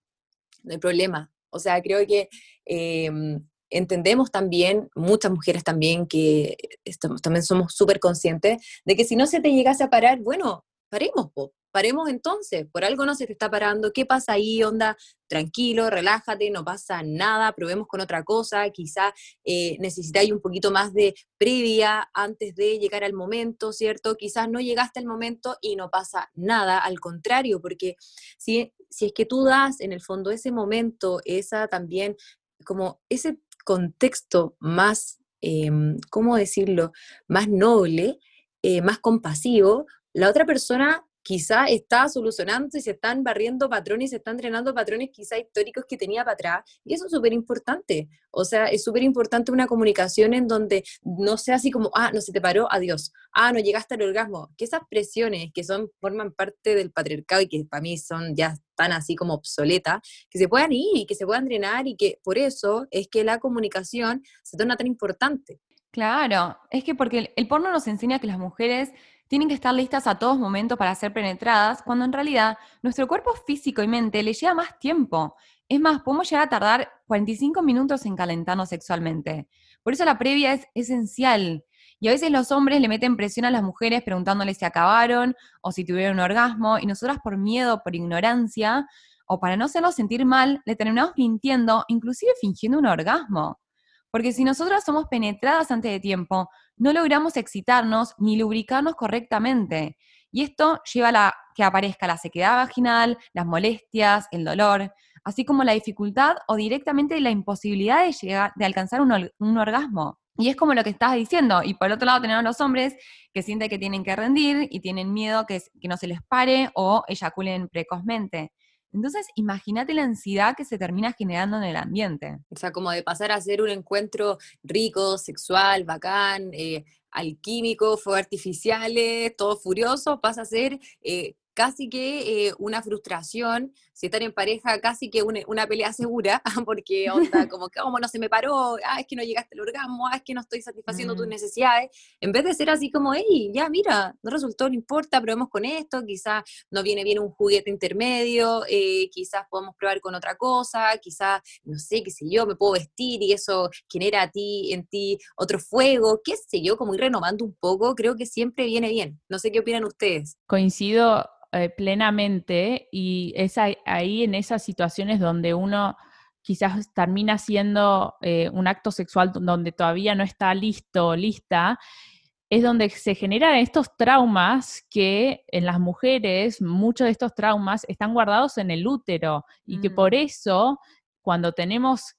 no hay problema. O sea, creo que em, entendemos también, muchas mujeres también, que estamos, también somos súper conscientes de que si no se te llegase a parar, bueno, paremos, paremos entonces, por algo no se te está parando, ¿qué pasa ahí? Onda, tranquilo, relájate, no pasa nada, probemos con otra cosa, quizá eh, necesitáis un poquito más de previa antes de llegar al momento, ¿cierto? Quizás no llegaste al momento y no pasa nada, al contrario, porque si, si es que tú das en el fondo ese momento, esa también, como ese contexto más, em, ¿cómo decirlo?, más noble, eh, más compasivo, la otra persona quizá está solucionando y se están barriendo patrones, se están drenando patrones quizá históricos que tenía para atrás. Y eso es súper importante. O sea, es súper importante una comunicación en donde no sea así como, ah, no se te paró, adiós. Ah, no llegaste al orgasmo. Que esas presiones que son, forman parte del patriarcado y que para mí son ya tan así como obsoletas, que se puedan ir y que se puedan drenar y que por eso es que la comunicación se torna tan importante. Claro, es que porque el porno nos enseña que las mujeres tienen que estar listas a todos momentos para ser penetradas, cuando en realidad nuestro cuerpo físico y mente le lleva más tiempo. Es más, podemos llegar a tardar 45 minutos en calentarnos sexualmente. Por eso la previa es esencial. Y a veces los hombres le meten presión a las mujeres preguntándoles si acabaron o si tuvieron un orgasmo, y nosotras por miedo, por ignorancia, o para no hacerlos sentir mal, le terminamos mintiendo, inclusive fingiendo un orgasmo. Porque si nosotras somos penetradas antes de tiempo, no logramos excitarnos ni lubricarnos correctamente. Y esto lleva a la, que aparezca la sequedad vaginal, las molestias, el dolor, así como la dificultad o directamente la imposibilidad de, llegar, de alcanzar un, orgasmo. Y es como lo que estás diciendo. Y por otro lado tenemos los hombres que sienten que tienen que rendir y tienen miedo que, que no se les pare o eyaculen precozmente. Entonces, imagínate la ansiedad que se termina generando en el ambiente. O sea, como de pasar a ser un encuentro rico, sexual, bacán, eh, alquímico, fuegos artificiales, todo furioso, pasa a ser eh, casi que eh, una frustración, si están en pareja, casi que una, pelea segura, [LAUGHS] porque onda, [LAUGHS] como que, ¿cómo no se me paró? Ah, es que no llegaste al orgasmo, ah, es que no estoy satisfaciendo tus mm. necesidades, en vez de ser así como, hey, ya, mira, no resultó, no importa, probemos con esto, quizás no viene bien un juguete intermedio, eh, quizás podemos probar con otra cosa, quizás, no sé, qué sé yo, me puedo vestir y eso genera a ti, en ti otro fuego, qué sé yo, como ir renovando un poco, creo que siempre viene bien. No sé qué opinan ustedes. Coincido eh, plenamente y es ahí, en esas situaciones donde uno quizás termina siendo eh, un acto sexual donde todavía no está listo, lista, es donde se generan estos traumas que en las mujeres, muchos de estos traumas están guardados en el útero y que por mm. eso cuando tenemos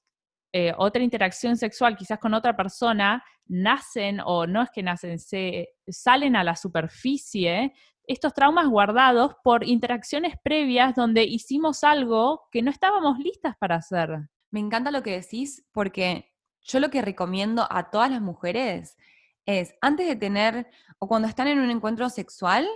eh, otra interacción sexual quizás con otra persona, nacen o no es que nacen, se salen a la superficie estos traumas guardados por interacciones previas donde hicimos algo que no estábamos listas para hacer. Me encanta lo que decís porque yo lo que recomiendo a todas las mujeres es, antes de tener, o cuando están en un encuentro sexual,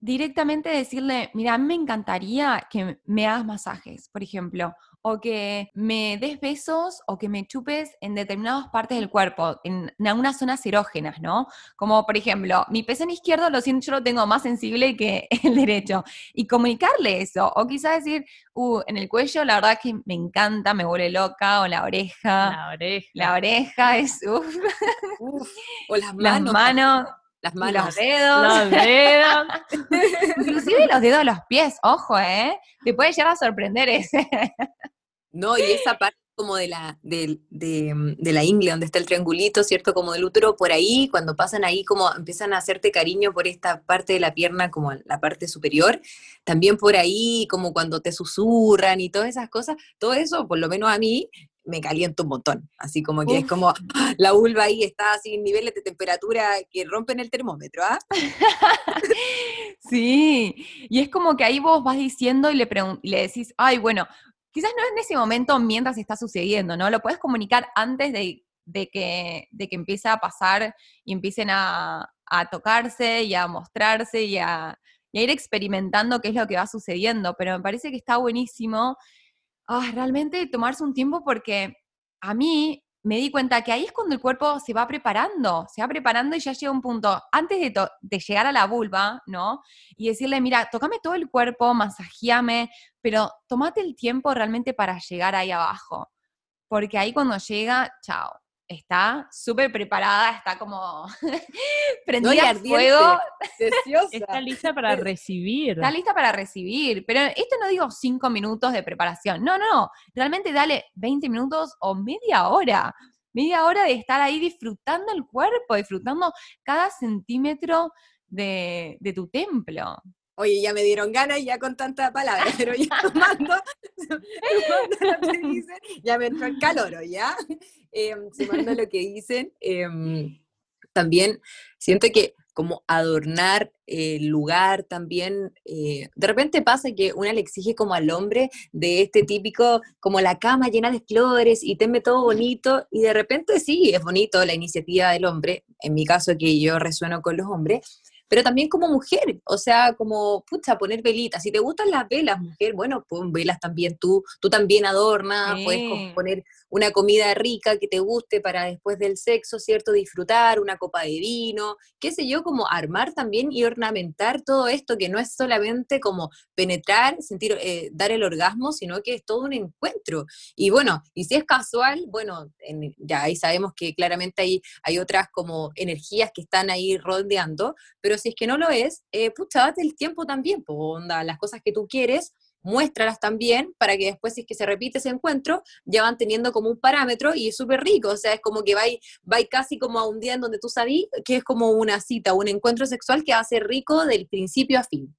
directamente decirle, mira, a mí me encantaría que me hagas masajes, por ejemplo, o que me des besos o que me chupes en determinadas partes del cuerpo, en, algunas zonas erógenas, ¿no? Como por ejemplo, mi pezón izquierdo lo siento, yo lo tengo más sensible que [LAUGHS] el derecho. Y comunicarle eso, o quizás decir, uh, en el cuello la verdad que me encanta, me vuelve loca, o la oreja. La oreja. La oreja es, uff. [LAUGHS] o las manos. Las manos. Las manos. Los dedos. Los dedos. [LAUGHS] Inclusive los dedos de los pies, ojo, ¿eh? Te puede llegar a sorprender ese. No, y esa parte como de la, de, de, la ingle, donde está el triangulito, ¿cierto? Como del útero, por ahí, cuando pasan ahí, como empiezan a hacerte cariño por esta parte de la pierna, como la parte superior, también por ahí, como cuando te susurran y todas esas cosas, todo eso, por lo menos a mí, me calienta un montón. Así como que es como la vulva ahí está así en niveles de temperatura que rompen el termómetro, ¿ah? [LAUGHS] sí, y es como que ahí vos vas diciendo y le, le decís, ay, bueno, quizás no es en ese momento mientras está sucediendo, ¿no? Lo puedes comunicar antes de, que, de que empiece a pasar y empiecen a, tocarse y a mostrarse y a, y a ir experimentando qué es lo que va sucediendo, pero me parece que está buenísimo ah, realmente tomarse un tiempo porque a mí me di cuenta que ahí es cuando el cuerpo se va preparando, se va preparando y ya llega un punto, antes de, llegar a la vulva, ¿no? Y decirle, mira, tocame todo el cuerpo, masajíame, pero tomate el tiempo realmente para llegar ahí abajo, porque ahí cuando llega, chao, está súper preparada, está como [LAUGHS] prendida al fuego. [LAUGHS] Está lista para recibir. Está lista para recibir. Pero esto no digo cinco minutos de preparación. No, no. Realmente dale 20 minutos o media hora. Media hora de estar ahí disfrutando el cuerpo, disfrutando cada centímetro de, de tu templo. Oye, ya me dieron ganas ya con tanta palabra, pero ya [LAUGHS] tomando, lo que dicen, ya me entró el calor, ¿ya? Eh, sumando lo que dicen, em, también siento que como adornar el lugar también, eh, de repente pasa que una le exige como al hombre de este típico, como la cama llena de flores y tenme todo bonito, y de repente sí, es bonito la iniciativa del hombre, en mi caso que yo resueno con los hombres, pero también como mujer, o sea, como, pucha, poner velitas. Si te gustan las velas, mujer, bueno, pon velas también tú, tú también adorna, puedes poner una comida rica que te guste para después del sexo, ¿cierto? Disfrutar, una copa de vino, qué sé yo, como armar también y ornamentar todo esto, que no es solamente como penetrar, sentir, eh, dar el orgasmo, sino que es todo un encuentro. Y bueno, y si es casual, bueno, ya ahí sabemos que claramente hay, hay otras como energías que están ahí rodeando, pero si es que no lo es, eh, pucha, date el tiempo también, pues, onda, las cosas que tú quieres, muéstralas también para que después, si es que se repite ese encuentro, ya van teniendo como un parámetro y es súper rico, o sea, es como que va, va casi como a un día en donde tú sabes que es como una cita, un encuentro sexual que va a ser rico del principio a fin.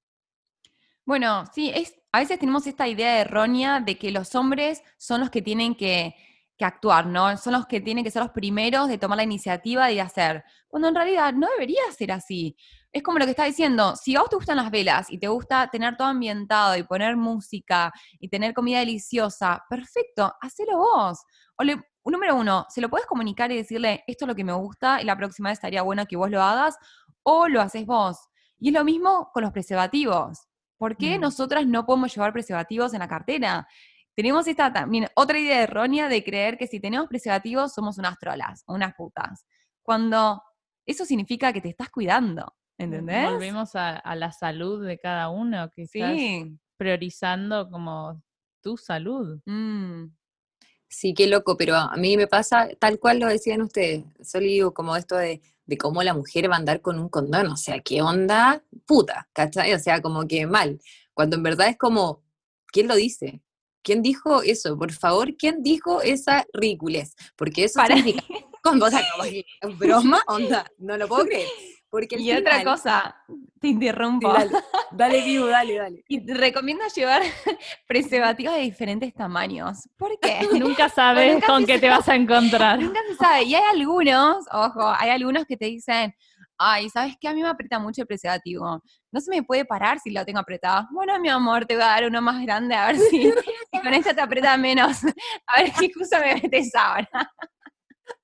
Bueno, sí, es, a veces tenemos esta idea errónea de que los hombres son los que tienen que que actuar, ¿no? Son los que tienen que ser los primeros de tomar la iniciativa y de hacer. Cuando en realidad no debería ser así. Es como lo que está diciendo, si a vos te gustan las velas y te gusta tener todo ambientado y poner música y tener comida deliciosa, perfecto, hacelo vos. O le, número uno, se lo puedes comunicar y decirle, esto es lo que me gusta y la próxima vez estaría bueno que vos lo hagas, o lo haces vos. Y es lo mismo con los preservativos. ¿Por qué mm. nosotras no podemos llevar preservativos en la cartera? Tenemos esta también otra idea errónea de creer que si tenemos preservativos somos unas trolas o unas putas. Cuando eso significa que te estás cuidando, ¿entendés? Volvemos a, la salud de cada uno, que sí. priorizando como tu salud. Mm. Sí, qué loco, pero a mí me pasa tal cual lo decían ustedes. Solo digo como esto de, de cómo la mujer va a andar con un condón, o sea, qué onda puta, ¿cachai? O sea, como que mal. Cuando en verdad es como, ¿quién lo dice? ¿Quién dijo eso? Por favor, ¿quién dijo esa ridiculez? Porque eso Para significa, [LAUGHS] como, o sea, como broma, onda, no lo puedo creer. Porque y otra cosa, te interrumpo. dale, dale vivo, dale, [LAUGHS] dale. Y te recomiendo llevar [LAUGHS] preservativos de diferentes tamaños. ¿Por qué? [LAUGHS] Nunca sabes con qué te vas a encontrar. Nunca se sabe. Y hay algunos, ojo, hay algunos que te dicen, ay, ¿sabes qué? A mí me aprieta mucho el preservativo. No se me puede parar si lo tengo apretado. Bueno, mi amor, te voy a dar uno más grande a ver si, con esto te aprieta menos. A ver qué excusa me metes ahora.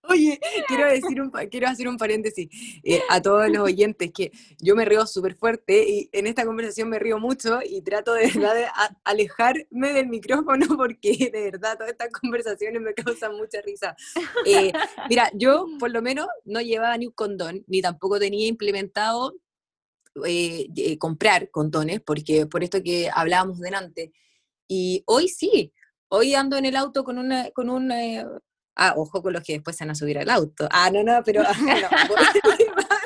Oye, quiero, decir un, quiero hacer un paréntesis eh, a todos los oyentes, que yo me río súper fuerte y en esta conversación me río mucho y trato de verdad de alejarme del micrófono [LAUGHS] porque de verdad todas estas conversaciones me causan mucha risa. Eh, mira, yo por lo menos no llevaba ni un condón, ni tampoco tenía implementado eh, comprar condones, porque por esto que hablábamos delante. Y hoy sí, hoy ando en el auto con una, con una Ah, ojo con los que después se van a subir al auto. Ah, no, no, pero... [LAUGHS] [LAUGHS]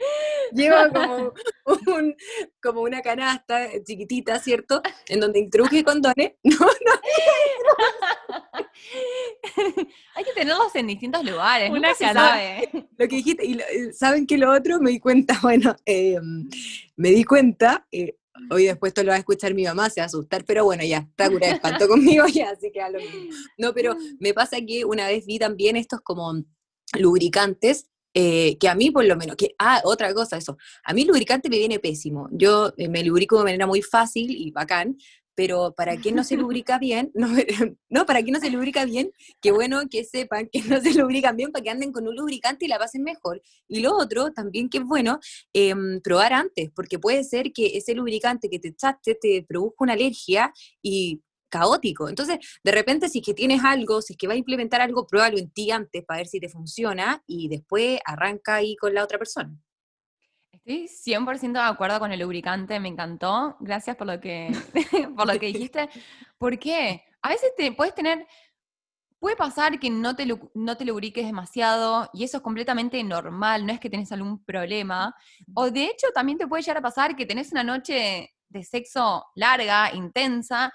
[LAUGHS] Llevo como, como una canasta chiquitita, ¿cierto? En donde introduje condones. No, no. Hay que tenerlos en distintos lugares. Una canasta. Lo que dijiste, y saben que lo otro me di cuenta, bueno, em, me di cuenta, eh, Hoy después esto lo va a escuchar mi mamá, se va a asustar, pero bueno, ya, está cura de espanto [LAUGHS] conmigo ya, así que a lo mismo. No, pero [LAUGHS] me pasa que una vez vi también estos como lubricantes, eh, que a mí por lo menos, que, ah, otra cosa, eso, a mí el lubricante me viene pésimo. Yo eh, me lubrico de manera muy fácil y bacán, pero para quien no se [LAUGHS] lubrica bien, [LAUGHS] no, no, para quien no se lubrica bien, qué bueno que sepan que no se lubrican bien para que anden con un lubricante y la pasen mejor. Y lo otro, también que es bueno, em, probar antes, porque puede ser que ese lubricante que te echaste te produzca una alergia y caótico. Entonces, de repente, si es que tienes algo, si es que vas a implementar algo, pruébalo en ti antes para ver si te funciona y después arranca ahí con la otra persona. Estoy 100% de acuerdo con el lubricante, me encantó. Gracias por lo que, [LAUGHS] [LAUGHS] por lo que dijiste. ¿Por qué? A veces te puedes tener, puede pasar que no te, no te lubriques demasiado y eso es completamente normal, no es que tenés algún problema. O de hecho también te puede llegar a pasar que tenés una noche de sexo larga, intensa,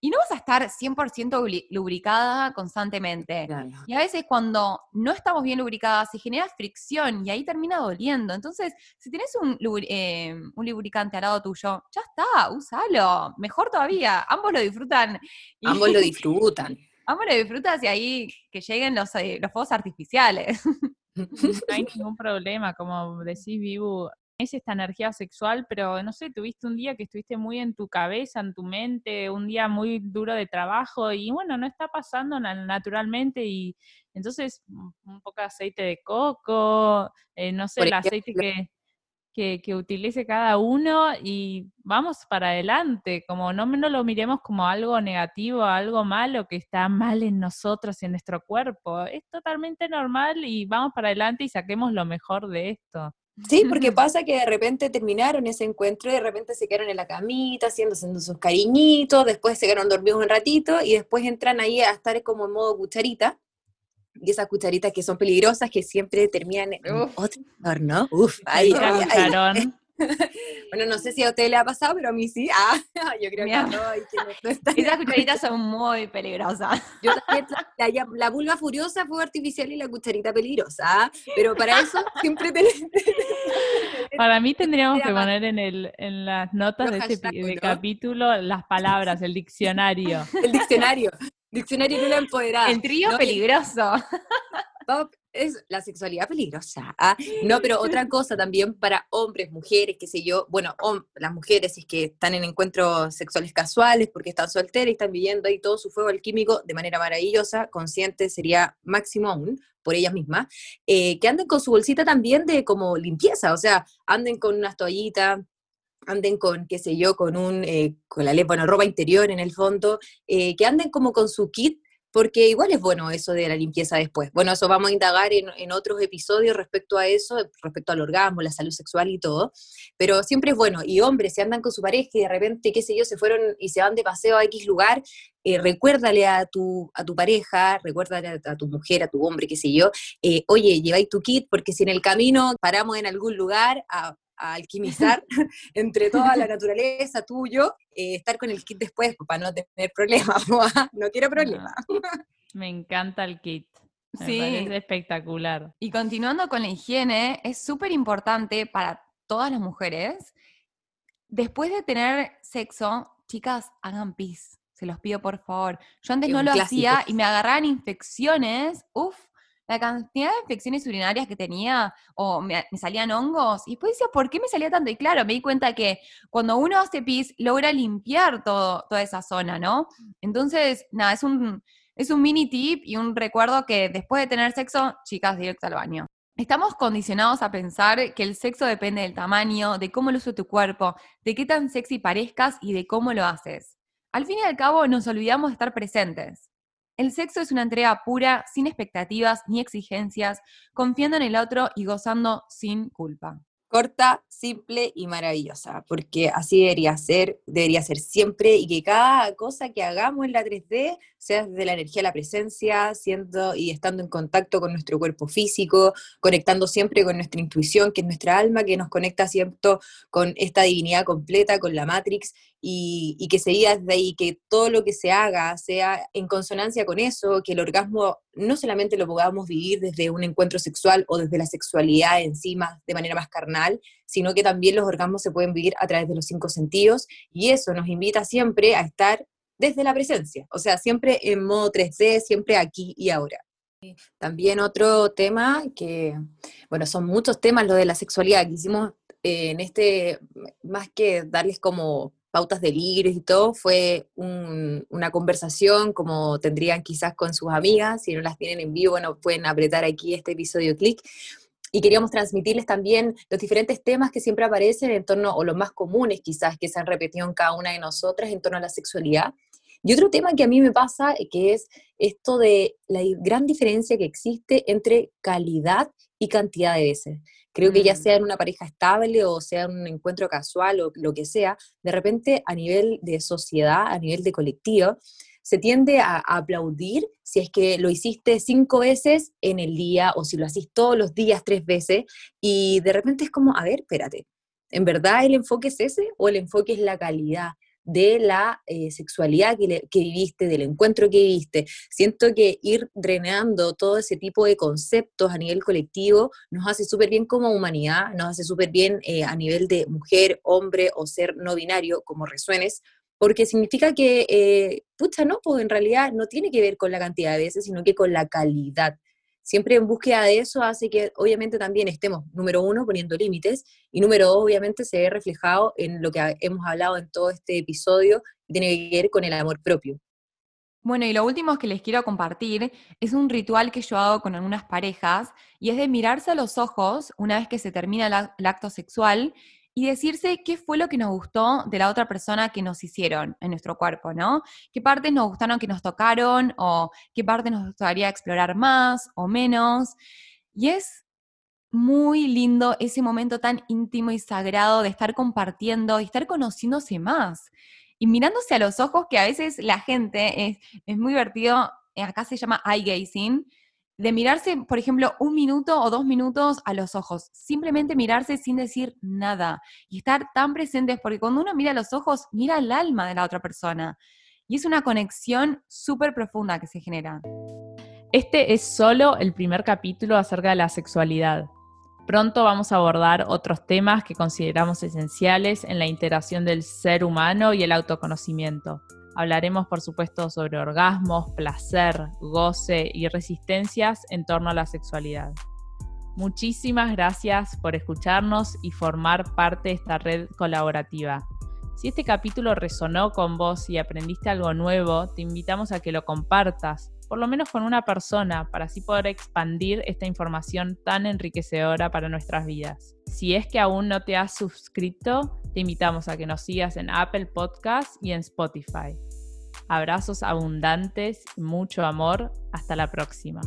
y no vas a estar 100% lubricada constantemente. Y a veces cuando no estamos bien lubricadas se genera fricción y ahí termina doliendo. Entonces, si tienes un, eh, un lubricante al lado tuyo, ya está, úsalo. Mejor todavía, ambos lo disfrutan. Ambos lo [LAUGHS] disfrutan. ambos lo disfrutan y ahí que lleguen los, eh, los fuegos artificiales. [LAUGHS] No hay ningún problema, como decís, Vivu, es esta energía sexual, pero no sé, tuviste un día que estuviste muy en tu cabeza, en tu mente, un día muy duro de trabajo y bueno, no está pasando naturalmente y entonces un poco de aceite de coco, eh, no sé, el aceite que, que, utilice cada uno y vamos para adelante, como no, no lo miremos como algo negativo, algo malo que está mal en nosotros, en nuestro cuerpo, es totalmente normal y vamos para adelante y saquemos lo mejor de esto. Sí, [LAUGHS] porque pasa que de repente terminaron ese encuentro y de repente se quedaron en la camita haciéndose sus cariñitos, después se quedaron dormidos un ratito y después entran ahí a estar como en modo cucharita. Y esas cucharitas que son peligrosas que siempre terminan en otro horno. Uf, ahí, ahí, [LAUGHS] bueno, no sé si a usted le ha pasado, pero a mí sí. [LAUGHS] Ah, yo creo que no. [LAUGHS] Esas cucharitas son muy peligrosas. Yo la, la, vulva furiosa fue artificial y la cucharita peligrosa. Pero para eso siempre tenemos. Para mí tendríamos que poner en, el, en las notas de este capítulo las palabras, el diccionario. El diccionario. Diccionario una empoderada. El trío peligroso es la sexualidad peligrosa. ¿ah? No, pero otra [LAUGHS] cosa también para hombres, mujeres, qué sé yo, bueno, las mujeres es que están en encuentros sexuales casuales porque están solteras y están viviendo ahí todo su fuego alquímico de manera maravillosa, consciente sería máximo aún por ellas mismas, eh, que anden con su bolsita también de como limpieza, o sea, anden con unas toallitas, anden con, qué sé yo, con un, eh, con la bueno, ropa interior en el fondo, eh, que anden como con su kit porque igual es bueno eso de la limpieza después. Bueno, eso vamos a indagar en, otros episodios respecto a eso, respecto al orgasmo, la salud sexual y todo, pero siempre es bueno. Y hombres, si andan con su pareja y de repente, qué sé yo, se fueron y se van de paseo a X lugar, eh, recuérdale a tu, a tu pareja, recuérdale a, tu mujer, a tu hombre, qué sé yo, eh, oye, lleváis tu kit, porque si en el camino paramos en algún lugar a a alquimizar [LAUGHS] entre toda la naturaleza tuyo, eh, estar con el kit después pues, para no tener problemas. [LAUGHS] no quiero problemas. [LAUGHS] Me encanta el kit. sí. Es espectacular. Y continuando con la higiene, es súper importante para todas las mujeres, después de tener sexo, chicas, hagan pis. Se los pido por favor. Yo antes no lo hacía y me agarraban infecciones. Uf, la cantidad de infecciones urinarias que tenía o me, salían hongos. Y después decía, ¿por qué me salía tanto? Y claro, me di cuenta que cuando uno hace pis, logra limpiar todo, toda esa zona, ¿no? Entonces, nada, es un, Es un mini tip y un recuerdo que después de tener sexo, chicas, directo al baño. Estamos condicionados a pensar que el sexo depende del tamaño, de cómo lo usa tu cuerpo, de qué tan sexy parezcas y de cómo lo haces. Al fin y al cabo, nos olvidamos de estar presentes. El sexo es una entrega pura, sin expectativas ni exigencias, confiando en el otro y gozando sin culpa. Corta, simple y maravillosa, porque así debería ser, debería ser siempre y que cada cosa que hagamos en la 3D sea desde la energía de la presencia, siendo y estando en contacto con nuestro cuerpo físico, conectando siempre con nuestra intuición, que es nuestra alma, que nos conecta siempre con esta divinidad completa, con la Matrix, y, que se desde ahí que todo lo que se haga sea en consonancia con eso, que el orgasmo no solamente lo podamos vivir desde un encuentro sexual o desde la sexualidad encima de manera más carnal, sino que también los orgasmos se pueden vivir a través de los cinco sentidos y eso nos invita siempre a estar desde la presencia, o sea, siempre en modo 3D, siempre aquí y ahora. También otro tema que, bueno, son muchos temas lo de la sexualidad que hicimos eh, en este, más que darles como pautas de libros y todo, fue una conversación como tendrían quizás con sus amigas, si no las tienen en vivo, bueno, pueden apretar aquí este episodio clic. Y queríamos transmitirles también los diferentes temas que siempre aparecen en torno, o los más comunes quizás, que se han repetido en cada una de nosotras en torno a la sexualidad. Y otro tema que a mí me pasa, que es esto de la gran diferencia que existe entre calidad y cantidad de veces. Creo que ya mm. sea en una pareja estable o sea en un encuentro casual o lo que sea, de repente a nivel de sociedad, a nivel de colectivo, se tiende a, aplaudir si es que lo hiciste cinco veces en el día o si lo hacís todos los días tres veces y de repente es como, a ver, espérate, ¿en verdad el enfoque es ese o el enfoque es la calidad? De la eh, sexualidad que, viviste, del encuentro que viviste. Siento que ir drenando todo ese tipo de conceptos a nivel colectivo nos hace súper bien como humanidad, nos hace súper bien eh, a nivel de mujer, hombre o ser no binario, como resuenes, porque significa que, eh, pucha, no, pues en realidad no tiene que ver con la cantidad de veces, sino que con la calidad siempre en búsqueda de eso hace que obviamente también estemos, número uno, poniendo límites y número dos, obviamente se ve reflejado en lo que hemos hablado en todo este episodio, que tiene que ver con el amor propio. Bueno, y lo último que les quiero compartir es un ritual que yo hago con algunas parejas y es de mirarse a los ojos una vez que se termina el acto sexual y decirse qué fue lo que nos gustó de la otra persona que nos hicieron en nuestro cuerpo, ¿no? ¿Qué partes nos gustaron que nos tocaron o qué partes nos gustaría explorar más o menos? Y es muy lindo ese momento tan íntimo y sagrado de estar compartiendo y estar conociéndose más. Y mirándose a los ojos, que a veces la gente es, es muy divertido, acá se llama eye gazing, de mirarse, por ejemplo, un minuto o dos minutos a los ojos, simplemente mirarse sin decir nada y estar tan presentes, porque cuando uno mira los ojos, mira el alma de la otra persona y es una conexión súper profunda que se genera. Este es solo el primer capítulo acerca de la sexualidad. Pronto vamos a abordar otros temas que consideramos esenciales en la integración del ser humano y el autoconocimiento. Hablaremos, por supuesto, sobre orgasmos, placer, goce y resistencias en torno a la sexualidad. Muchísimas gracias por escucharnos y formar parte de esta red colaborativa. Si este capítulo resonó con vos y aprendiste algo nuevo, te invitamos a que lo compartas, por lo menos con una persona, para así poder expandir esta información tan enriquecedora para nuestras vidas. Si es que aún no te has suscrito, te invitamos a que nos sigas en Apple Podcasts y en Spotify. Abrazos abundantes, mucho amor. Hasta la próxima.